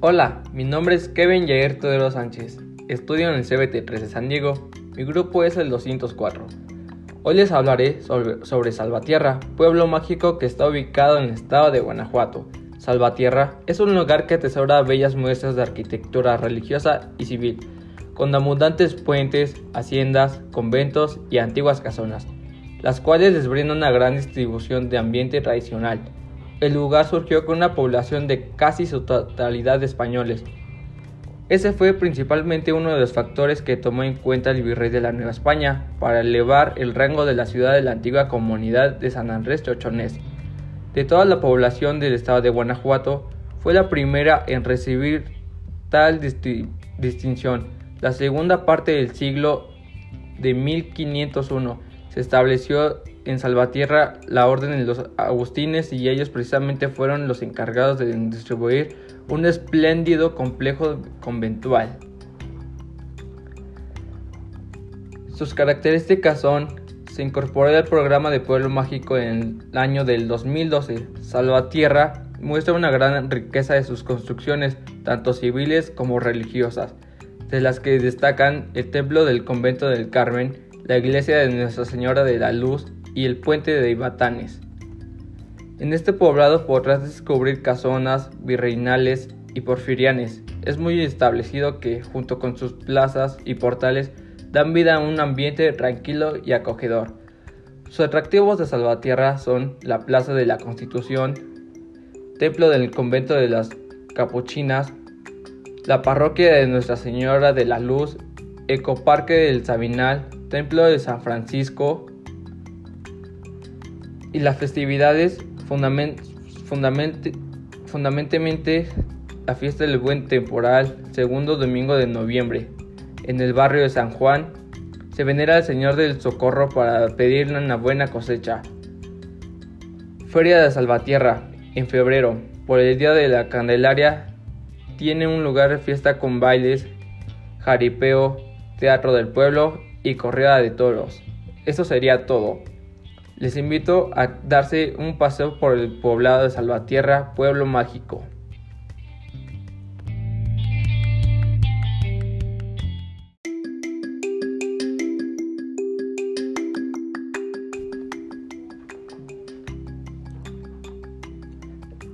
Hola, mi nombre es Kevin Jair Todero Sánchez. Estudio en el CBT 3 de San Diego. Mi grupo es el 204. Hoy les hablaré sobre, sobre, Salvatierra, pueblo mágico que está ubicado en el estado de Guanajuato. Salvatierra es un lugar que atesora bellas muestras de arquitectura religiosa y civil, con abundantes puentes, haciendas, conventos y antiguas casonas, las cuales les brindan una gran distribución de ambiente tradicional el lugar surgió con una población de casi su totalidad de españoles. Ese fue principalmente uno de los factores que tomó en cuenta el virrey de la Nueva España para elevar el rango de la ciudad de la antigua comunidad de San Andrés Chochonés. De toda la población del estado de Guanajuato, fue la primera en recibir tal distinción. La segunda parte del siglo de 1501 se estableció en Salvatierra la orden de los agustines y ellos precisamente fueron los encargados de distribuir un espléndido complejo conventual. Sus características son, se incorporó al programa de Pueblo Mágico en el año del 2012. Salvatierra muestra una gran riqueza de sus construcciones, tanto civiles como religiosas, de las que destacan el templo del convento del Carmen, la iglesia de Nuestra Señora de la Luz y el puente de Ibatanes. En este poblado podrás descubrir casonas, virreinales y porfirianes. Es muy establecido que, junto con sus plazas y portales, dan vida a un ambiente tranquilo y acogedor. Sus atractivos de Salvatierra son la Plaza de la Constitución, Templo del Convento de las Capuchinas, la Parroquia de Nuestra Señora de la Luz, Ecoparque del Sabinal, Templo de San Francisco y las festividades fundamentalmente la fiesta del buen temporal, segundo domingo de noviembre. En el barrio de San Juan se venera al Señor del Socorro para pedirle una buena cosecha. Feria de Salvatierra, en febrero, por el Día de la Candelaria, tiene un lugar de fiesta con bailes, jaripeo, teatro del pueblo y corrida de toros. Eso sería todo. Les invito a darse un paseo por el poblado de Salvatierra, pueblo mágico.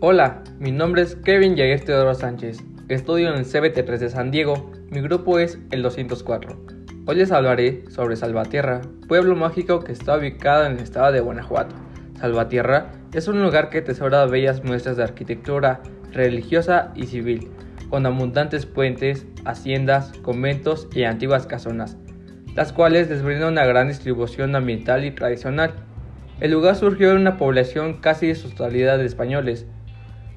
Hola, mi nombre es Kevin Jair Teodoro Sánchez. Estudio en el CBT3 de San Diego. Mi grupo es el 204. Hoy les hablaré sobre Salvatierra, pueblo mágico que está ubicado en el estado de Guanajuato. Salvatierra es un lugar que tesora bellas muestras de arquitectura religiosa y civil, con abundantes puentes, haciendas, conventos y antiguas casonas, las cuales les una gran distribución ambiental y tradicional. El lugar surgió en una población casi de su totalidad de españoles.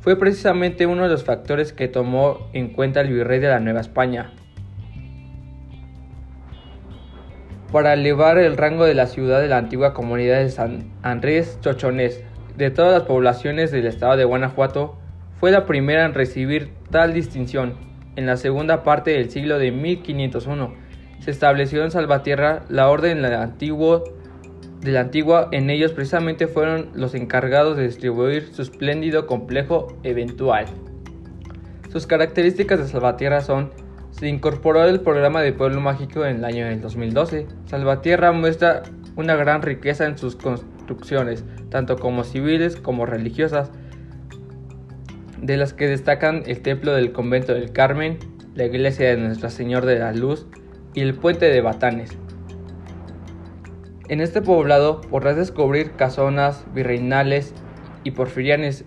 Fue precisamente uno de los factores que tomó en cuenta el virrey de la Nueva España, para elevar el rango de la ciudad de la antigua comunidad de San Andrés Chochonés. De todas las poblaciones del estado de Guanajuato, fue la primera en recibir tal distinción. En la segunda parte del siglo de 1501 se estableció en Salvatierra la orden de la antigua, en ellos precisamente fueron los encargados de distribuir su espléndido complejo eventual. Sus características de Salvatierra son se incorporó al programa de Pueblo Mágico en el año del 2012. Salvatierra muestra una gran riqueza en sus construcciones, tanto como civiles como religiosas, de las que destacan el templo del convento del Carmen, la iglesia de Nuestra Señora de la Luz y el puente de Batanes. En este poblado podrás descubrir casonas virreinales y porfirianes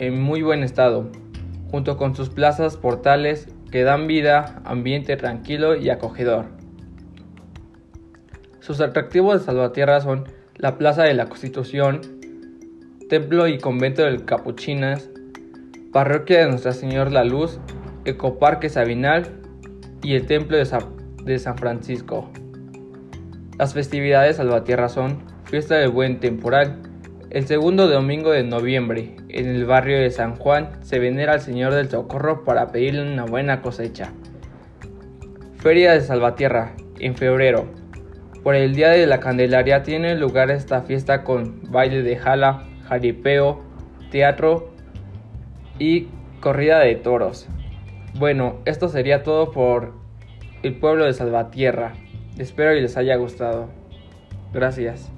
en muy buen estado, junto con sus plazas, portales que dan vida, ambiente tranquilo y acogedor. Sus atractivos de Salvatierra son la Plaza de la Constitución, Templo y Convento del Capuchinas, Parroquia de Nuestra Señora la Luz, Ecoparque Sabinal y el Templo de de San Francisco. Las festividades de Salvatierra son Fiesta del Buen Temporal, el segundo domingo de noviembre, en el barrio de San Juan, se venera al Señor del Socorro para pedirle una buena cosecha. Feria de Salvatierra, en febrero. Por el Día de la Candelaria tiene lugar esta fiesta con baile de jala, jaripeo, teatro y corrida de toros. Bueno, esto sería todo por el pueblo de Salvatierra. Espero y les haya gustado. Gracias.